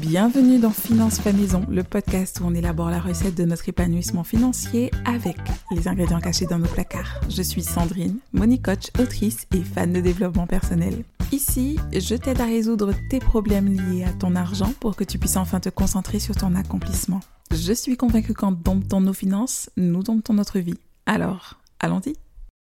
Bienvenue dans Finance Fait Maison, le podcast où on élabore la recette de notre épanouissement financier avec les ingrédients cachés dans nos placards. Je suis Sandrine, money coach, autrice et fan de développement personnel. Ici, je t'aide à résoudre tes problèmes liés à ton argent pour que tu puisses enfin te concentrer sur ton accomplissement. Je suis convaincue qu'en domptant nos finances, nous domptons notre vie. Alors, allons-y